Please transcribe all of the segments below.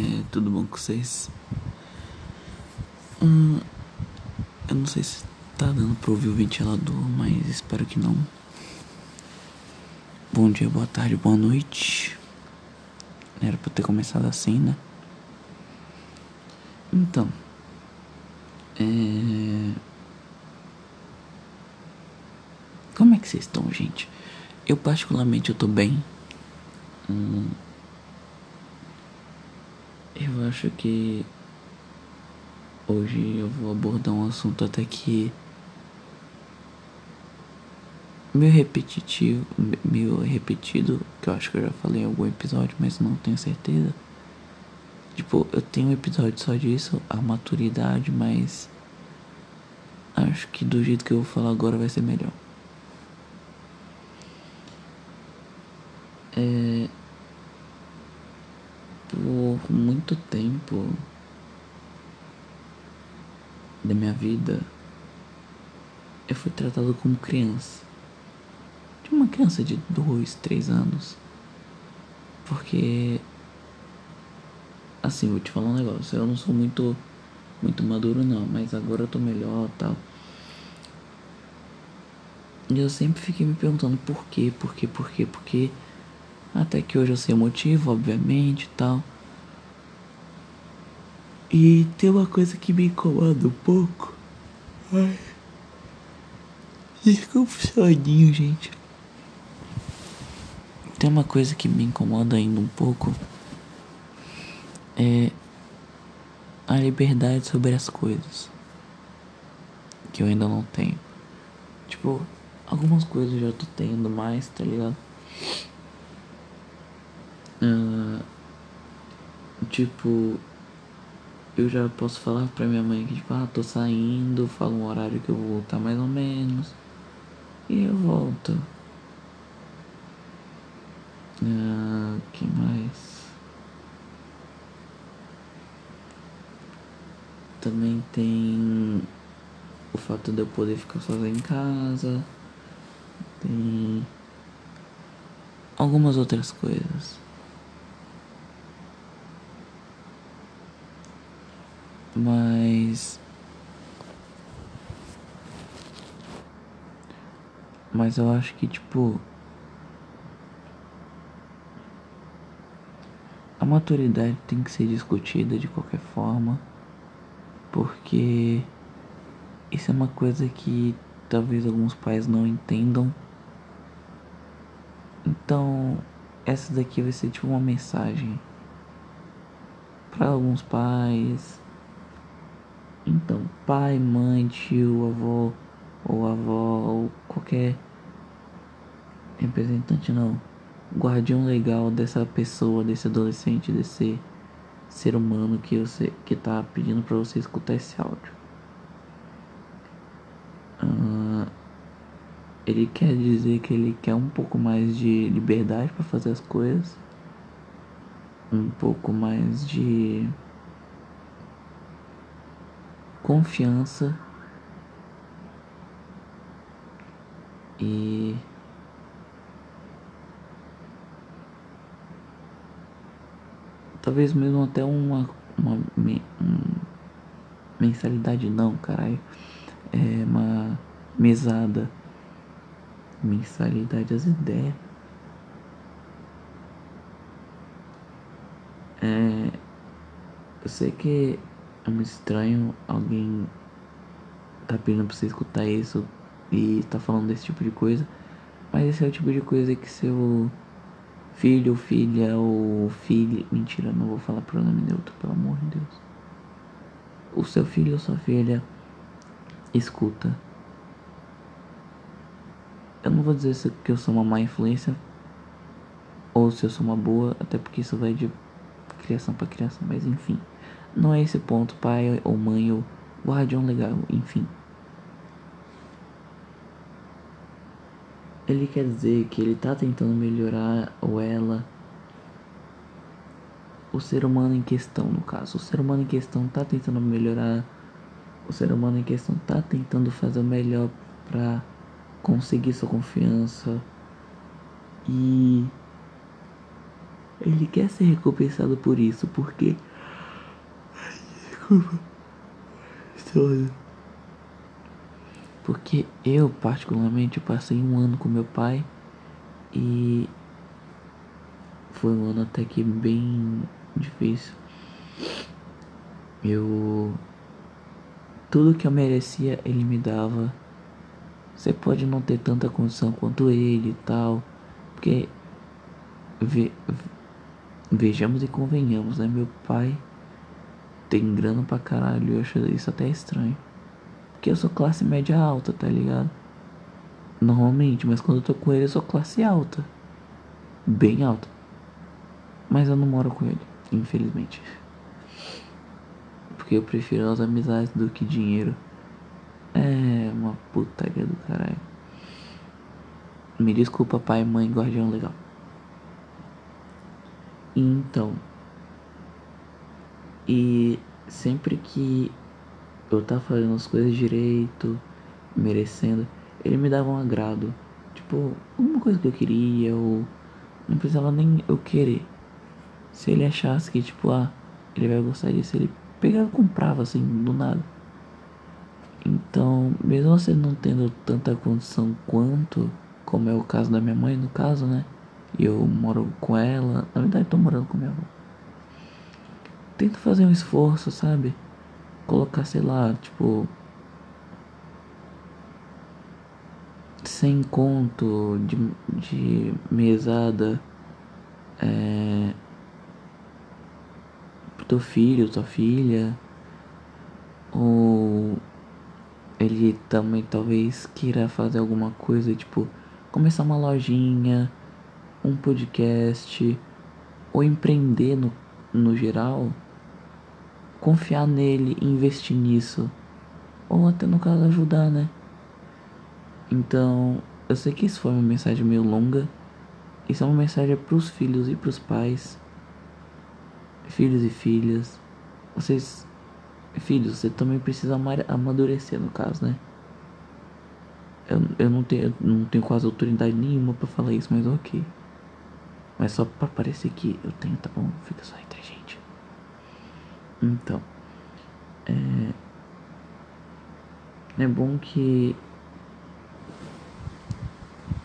É, tudo bom com vocês? Hum, eu não sei se tá dando pra ouvir o ventilador, mas espero que não. Bom dia, boa tarde, boa noite. Era pra ter começado assim, né? Então. É... Como é que vocês estão, gente? Eu particularmente eu tô bem. Hum... Eu acho que hoje eu vou abordar um assunto até que meio repetitivo, meio repetido, que eu acho que eu já falei em algum episódio, mas não tenho certeza. Tipo, eu tenho um episódio só disso, a maturidade, mas acho que do jeito que eu vou falar agora vai ser melhor. É, por muito tempo da minha vida, eu fui tratado como criança. De uma criança de dois, três anos. Porque. Assim, vou te falar um negócio. Eu não sou muito. Muito maduro, não. Mas agora eu tô melhor tal. E eu sempre fiquei me perguntando por quê, por quê, por quê, por quê. Até que hoje eu sei o motivo, obviamente e tal. E tem uma coisa que me incomoda um pouco. Ai. Desculpa o soninho, gente. Tem uma coisa que me incomoda ainda um pouco. É a liberdade sobre as coisas. Que eu ainda não tenho. Tipo, algumas coisas eu já tô tendo mais, tá ligado? Tipo, eu já posso falar pra minha mãe que, tipo, ah, tô saindo, falo um horário que eu vou voltar mais ou menos. E eu volto. Uh, que mais? Também tem o fato de eu poder ficar sozinho em casa. Tem algumas outras coisas. Mas. Mas eu acho que, tipo. A maturidade tem que ser discutida de qualquer forma. Porque. Isso é uma coisa que talvez alguns pais não entendam. Então, essa daqui vai ser tipo uma mensagem para alguns pais, então, pai, mãe, tio, avô, ou avó, ou qualquer representante, não. Guardião legal dessa pessoa, desse adolescente, desse ser humano que você que tá pedindo para você escutar esse áudio. Uh, ele quer dizer que ele quer um pouco mais de liberdade para fazer as coisas, um pouco mais de confiança e talvez mesmo até uma, uma um, mensalidade não, caralho. É uma mesada. Mensalidade as ideias. É, eu sei que é muito estranho alguém tá pedindo pra você escutar isso e tá falando desse tipo de coisa. Mas esse é o tipo de coisa que seu filho filha ou filha. Mentira, não vou falar pronome neutro, pelo amor de Deus. O seu filho ou sua filha escuta. Eu não vou dizer se que eu sou uma má influência ou se eu sou uma boa, até porque isso vai de criação para criação, mas enfim. Não é esse ponto, pai ou mãe ou guardião legal, enfim. Ele quer dizer que ele tá tentando melhorar ou ela o ser humano em questão, no caso. O ser humano em questão tá tentando melhorar. O ser humano em questão tá tentando fazer o melhor pra conseguir sua confiança. E ele quer ser recompensado por isso, porque Porque eu, particularmente, eu passei um ano com meu pai e foi um ano até que bem difícil. Eu. Tudo que eu merecia, ele me dava. Você pode não ter tanta condição quanto ele e tal. Porque. Ve, vejamos e convenhamos, né? Meu pai tem grana pra caralho. Eu acho isso até estranho. Porque eu sou classe média alta, tá ligado? Normalmente, mas quando eu tô com ele, eu sou classe alta. Bem alta. Mas eu não moro com ele, infelizmente. Porque eu prefiro as amizades do que dinheiro. É uma putaria do caralho. Me desculpa, pai, mãe, guardião legal. Então. E sempre que eu tava fazendo as coisas direito, merecendo, ele me dava um agrado. Tipo, alguma coisa que eu queria, ou não precisava nem eu querer. Se ele achasse que, tipo, ah, ele vai gostar disso, ele pegava e comprava assim, do nada. Então, mesmo você não tendo tanta condição quanto, como é o caso da minha mãe, no caso, né? Eu moro com ela, na verdade tô morando com minha avó. Tenta fazer um esforço, sabe? Colocar, sei lá, tipo. Sem conto de, de mesada. É, teu filho, tua filha, ou ele também talvez queira fazer alguma coisa, tipo começar uma lojinha, um podcast, ou empreender no, no geral, confiar nele, investir nisso, ou até no caso ajudar, né? Então, eu sei que isso foi uma mensagem meio longa. Isso é uma mensagem para os filhos e para os pais filhos e filhas, vocês, filhos, você também precisa amadurecer no caso, né? Eu, eu não tenho, não tenho quase autoridade nenhuma para falar isso, mas ok. Mas só para parecer que eu tenho, tá bom? Fica só entre a gente. Então, é, é bom que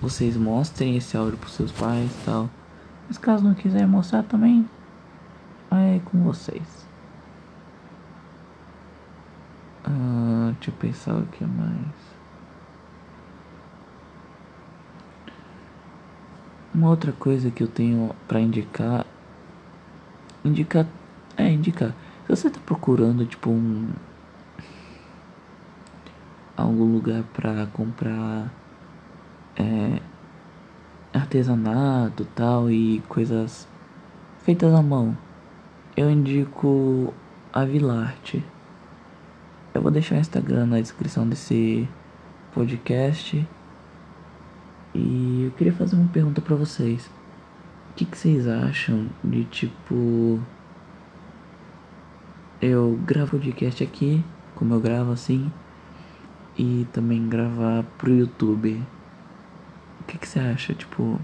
vocês mostrem esse áudio pros seus pais e tal. Mas caso não quiser mostrar também, é com vocês. Ah, deixa eu pensar o que mais. Uma outra coisa que eu tenho para indicar. Indicar. É, indicar. Se você tá procurando, tipo, um. Algum lugar pra comprar. É. Artesanato tal e coisas feitas à mão eu indico a Vilarte. Eu vou deixar o Instagram na descrição desse podcast. E eu queria fazer uma pergunta para vocês. O que, que vocês acham de tipo. Eu gravo podcast aqui, como eu gravo assim, e também gravar pro YouTube. O que, que você acha? Tipo,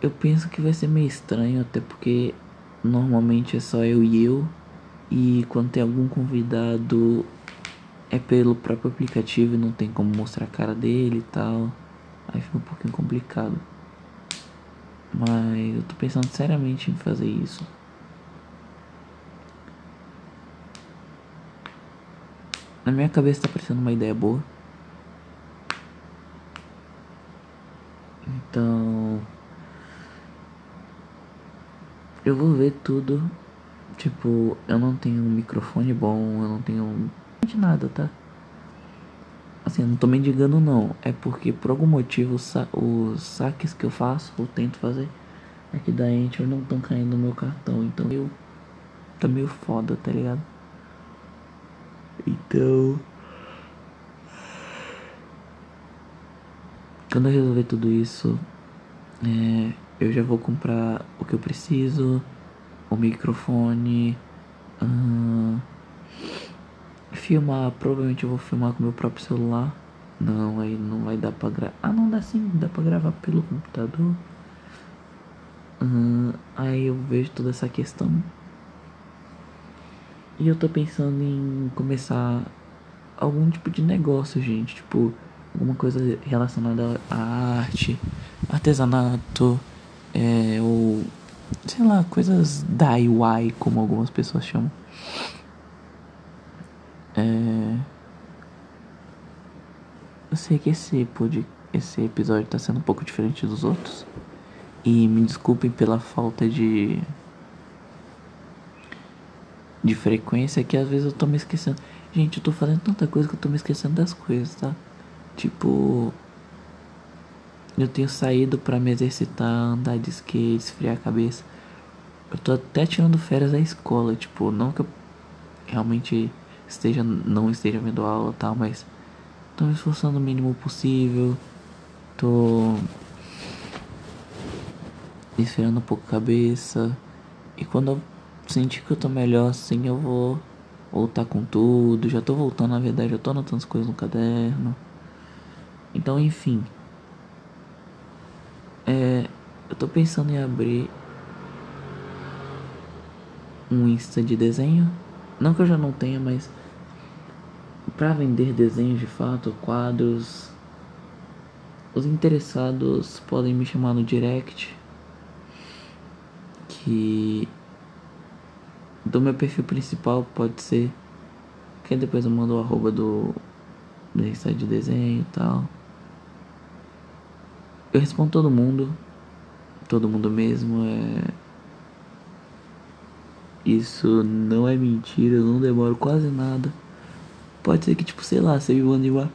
Eu penso que vai ser meio estranho, até porque normalmente é só eu e eu. E quando tem algum convidado é pelo próprio aplicativo e não tem como mostrar a cara dele e tal. Aí fica um pouquinho complicado. Mas eu tô pensando seriamente em fazer isso. Na minha cabeça tá parecendo uma ideia boa. Então. Eu vou ver tudo. Tipo, eu não tenho um microfone bom, eu não tenho nada, tá? Assim, eu não tô mendigando não. É porque por algum motivo os saques que eu faço, ou tento fazer, aqui da Enter não estão caindo no meu cartão. Então eu tá meio foda, tá ligado? Então. Quando eu resolver tudo isso, é, eu já vou comprar o que eu preciso, o microfone, uh, filmar, provavelmente eu vou filmar com meu próprio celular. Não, aí não vai dar pra gravar. Ah, não dá sim, dá pra gravar pelo computador. Uh, aí eu vejo toda essa questão E eu tô pensando em começar algum tipo de negócio, gente. Tipo, alguma coisa relacionada à arte, artesanato, é, ou sei lá, coisas DIY, como algumas pessoas chamam. É... Eu sei que esse, pod... esse episódio tá sendo um pouco diferente dos outros. E me desculpem pela falta de. de frequência que às vezes eu tô me esquecendo. Gente, eu tô fazendo tanta coisa que eu tô me esquecendo das coisas, tá? Tipo. Eu tenho saído para me exercitar, andar de skate, esfriar a cabeça. Eu tô até tirando férias da escola, tipo, não que eu realmente esteja não esteja vendo aula tal, mas tô me esforçando o mínimo possível. Tô esfriando um pouco a cabeça. E quando eu sentir que eu tô melhor assim, eu vou voltar com tudo. Já tô voltando, na verdade, eu tô anotando as coisas no caderno. Então, enfim. É, eu tô pensando em abrir um Insta de desenho. Não que eu já não tenha, mas para vender desenhos de fato, quadros. Os interessados podem me chamar no direct. Que do meu perfil principal pode ser. Que depois eu mando o arroba do, do Insta de desenho e tal. Eu respondo todo mundo. Todo mundo mesmo. É... Isso não é mentira, eu não demoro quase nada. Pode ser que, tipo, sei lá, você me mande uma.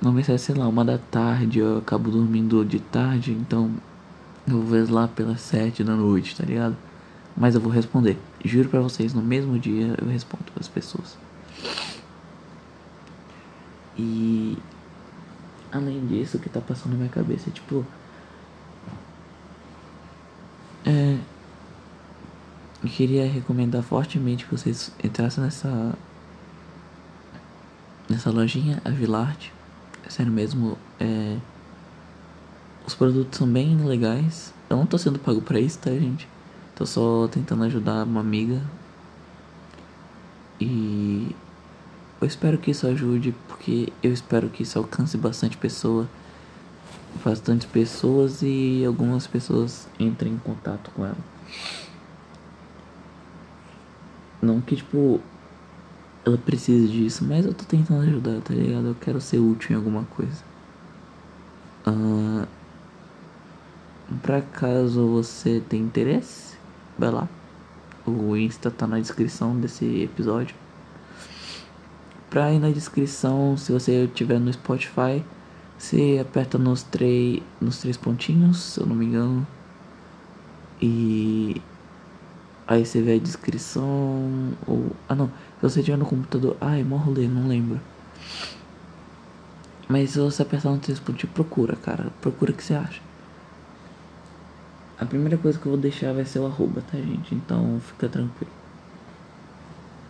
Uma mensagem, sei lá, uma da tarde, eu acabo dormindo de tarde, então eu vou ver lá pelas sete da noite, tá ligado? Mas eu vou responder. Juro pra vocês, no mesmo dia eu respondo as pessoas. E além disso, o que tá passando na minha cabeça é tipo. Eu queria recomendar fortemente que vocês entrassem nessa. Nessa lojinha, a Vilarte. É sério mesmo, é. Os produtos são bem legais. Eu não tô sendo pago pra isso, tá, gente? Tô só tentando ajudar uma amiga. E eu espero que isso ajude, porque eu espero que isso alcance bastante pessoa, bastante pessoas e algumas pessoas entrem em contato com ela. Não que tipo ela precise disso, mas eu tô tentando ajudar, tá ligado? Eu quero ser útil em alguma coisa. Uh, pra caso você tenha interesse, vai lá. O Insta tá na descrição desse episódio. Pra ir na descrição, se você estiver no Spotify, você aperta nos, três nos três pontinhos, se eu não me engano. E aí você vê a descrição. Ou. Ah não, se você estiver no computador. Ai, mó rolê, não lembro. Mas se você apertar no três pontinhos, procura, cara. Procura o que você acha. A primeira coisa que eu vou deixar vai ser o arroba, tá, gente? Então fica tranquilo.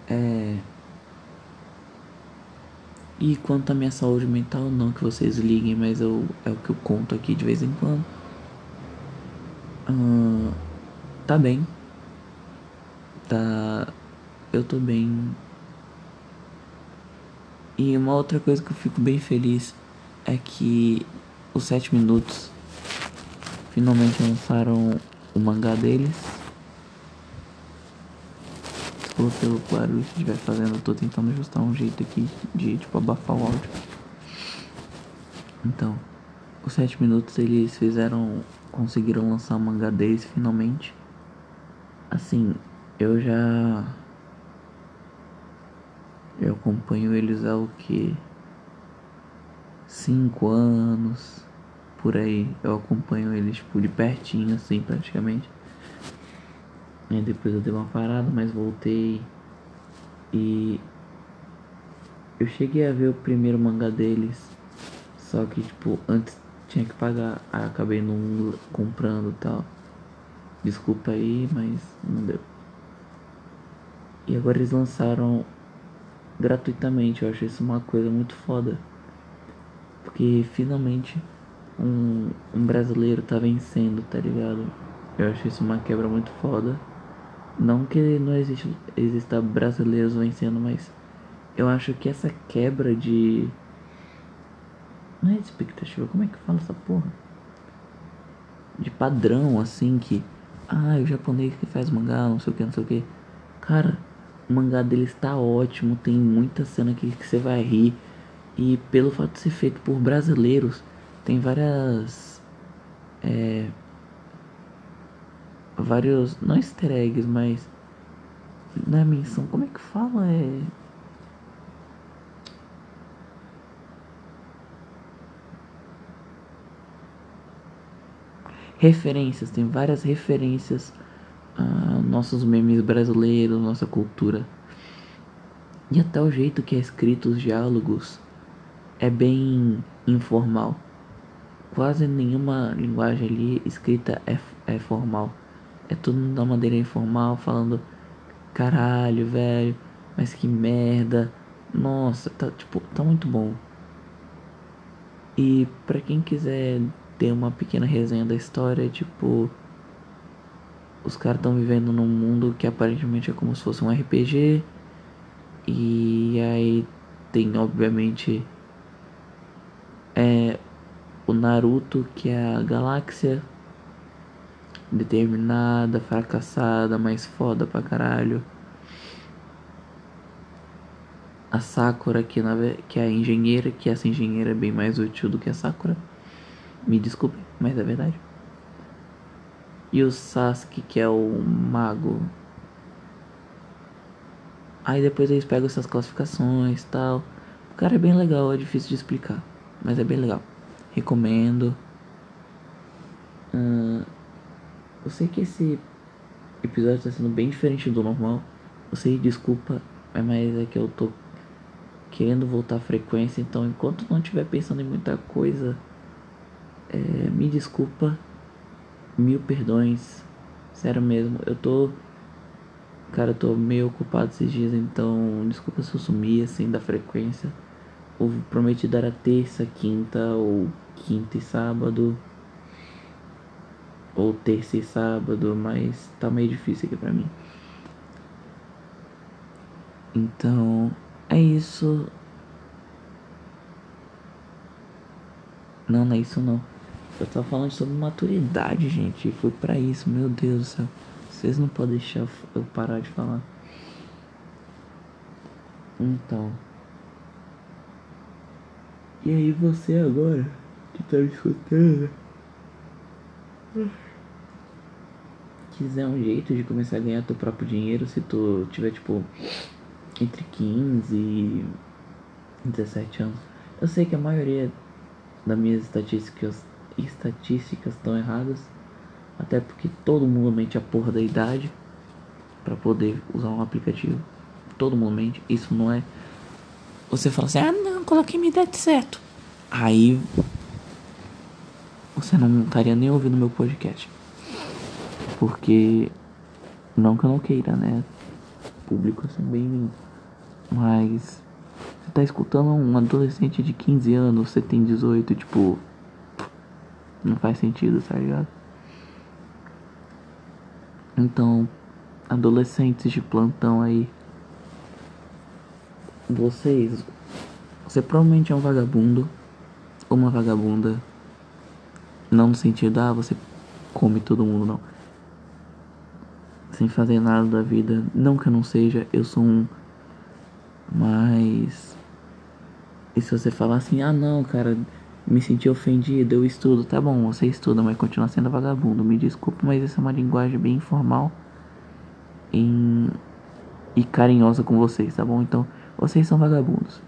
É. E quanto à minha saúde mental, não que vocês liguem, mas eu, é o que eu conto aqui de vez em quando. Uh, tá bem. Tá. Eu tô bem. E uma outra coisa que eu fico bem feliz é que os 7 minutos finalmente lançaram o mangá deles desculpa pelo barulho que estiver fazendo, eu tô tentando ajustar um jeito aqui de tipo abafar o áudio. Então, os 7 minutos eles fizeram. conseguiram lançar o mangá deles finalmente. Assim, eu já. Eu acompanho eles há o que? 5 anos por aí. Eu acompanho eles tipo de pertinho assim praticamente. E depois eu dei uma parada, mas voltei. E eu cheguei a ver o primeiro mangá deles. Só que tipo, antes tinha que pagar. Aí acabei não comprando tal. Desculpa aí, mas não deu. E agora eles lançaram gratuitamente. Eu acho isso uma coisa muito foda. Porque finalmente um, um brasileiro tá vencendo, tá ligado? Eu acho isso uma quebra muito foda. Não que não existe, exista brasileiros vencendo, mas eu acho que essa quebra de. Não é expectativa, como é que fala essa porra? De padrão, assim, que. Ah, o japonês que faz mangá, não sei o que, não sei o que. Cara, o mangá dele está ótimo, tem muita cena que, que você vai rir. E pelo fato de ser feito por brasileiros, tem várias. É, vários. Não easter eggs, mas. Na menção, como é que fala? É. Referências, tem várias referências nossos memes brasileiros, nossa cultura. E até o jeito que é escrito os diálogos é bem informal. Quase nenhuma linguagem ali escrita é, é formal. É tudo da maneira informal, falando caralho, velho, mas que merda. Nossa, tá tipo, tá muito bom. E para quem quiser ter uma pequena resenha da história, tipo, os caras estão vivendo num mundo que aparentemente é como se fosse um RPG. E aí tem obviamente é o Naruto, que é a galáxia determinada, fracassada, mas foda pra caralho. A Sakura, que, na, que é a engenheira, que essa engenheira é bem mais útil do que a Sakura. Me desculpe, mas é verdade. E o Sasuke, que é o mago. Aí depois eles pegam essas classificações tal. O cara é bem legal, é difícil de explicar. Mas é bem legal. Recomendo. Uh, eu sei que esse episódio está sendo bem diferente do normal. Eu sei, desculpa, mas é que eu tô querendo voltar à frequência. Então, enquanto não estiver pensando em muita coisa, é, me desculpa. Mil perdões. Sério mesmo, eu tô. Cara, eu tô meio ocupado esses dias, então desculpa se eu sumir assim da frequência. Eu prometi dar a terça, quinta ou quinta e sábado ou terça e sábado, mas tá meio difícil aqui pra mim. Então, é isso. Não, não é isso não. Eu tava falando sobre maturidade, gente. Foi pra isso, meu Deus do céu. Vocês não podem deixar eu parar de falar. Então. E aí você agora que tá me escutando? quiser um jeito de começar a ganhar teu próprio dinheiro, se tu tiver tipo entre 15 e 17 anos. Eu sei que a maioria das minhas estatísticas estatísticas estão erradas, até porque todo mundo mente a porra da idade para poder usar um aplicativo. Todo mundo mente, isso não é você fala assim: "Ah, não, coloquei minha idade certo". Aí você não estaria nem ouvindo meu podcast. Porque não que eu não queira, né? Público assim bem-vindo. Mas você tá escutando um adolescente de 15 anos, você tem 18, tipo. Não faz sentido, tá ligado? Então, adolescentes de plantão aí. Vocês. Você provavelmente é um vagabundo. Ou uma vagabunda. Não no sentido, ah, você come todo mundo, não sem fazer nada da vida. Não que eu não seja, eu sou um. Mas. E se você falar assim, ah não, cara, me senti ofendido, eu estudo, tá bom, você estuda, mas continua sendo vagabundo. Me desculpe, mas essa é uma linguagem bem informal em... e carinhosa com vocês, tá bom? Então, vocês são vagabundos.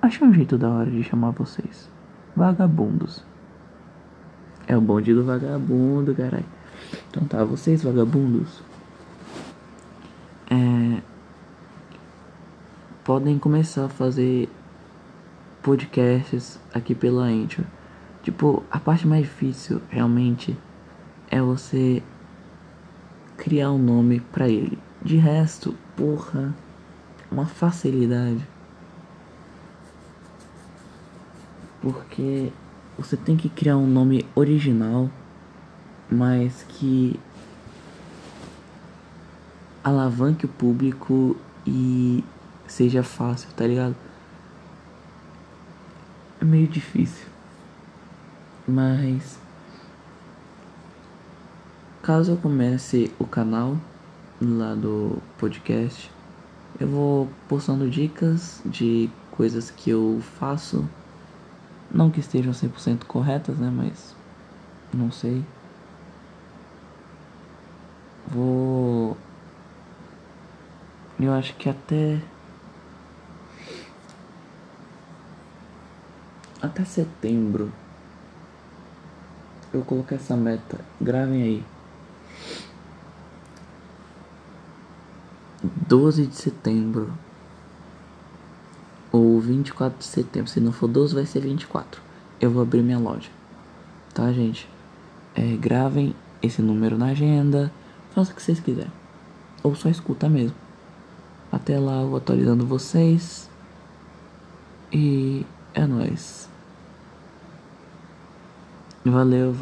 Achei um jeito da hora de chamar vocês. Vagabundos. É o bonde do vagabundo, caralho. Então tá, vocês vagabundos. Podem começar a fazer podcasts aqui pela Anchor. Tipo, a parte mais difícil realmente é você criar um nome para ele. De resto, porra, uma facilidade. Porque você tem que criar um nome original, mas que alavanque o público e seja fácil, tá ligado? É meio difícil. Mas caso eu comece o canal lá do podcast, eu vou postando dicas de coisas que eu faço, não que estejam 100% corretas, né, mas não sei. Vou eu acho que até até setembro eu coloquei essa meta. Gravem aí. 12 de setembro ou 24 de setembro. Se não for 12, vai ser 24. Eu vou abrir minha loja. Tá, gente? É, gravem esse número na agenda. Faça o que vocês quiserem. Ou só escuta mesmo. Até lá eu vou atualizando vocês. E é nóis. Valeu,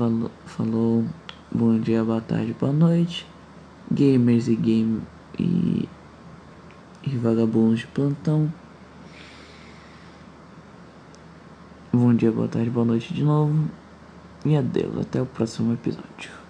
falou. Bom dia, boa tarde, boa noite. Gamers e game e, e vagabundos de plantão. Bom dia, boa tarde, boa noite de novo. E adeus, até o próximo episódio.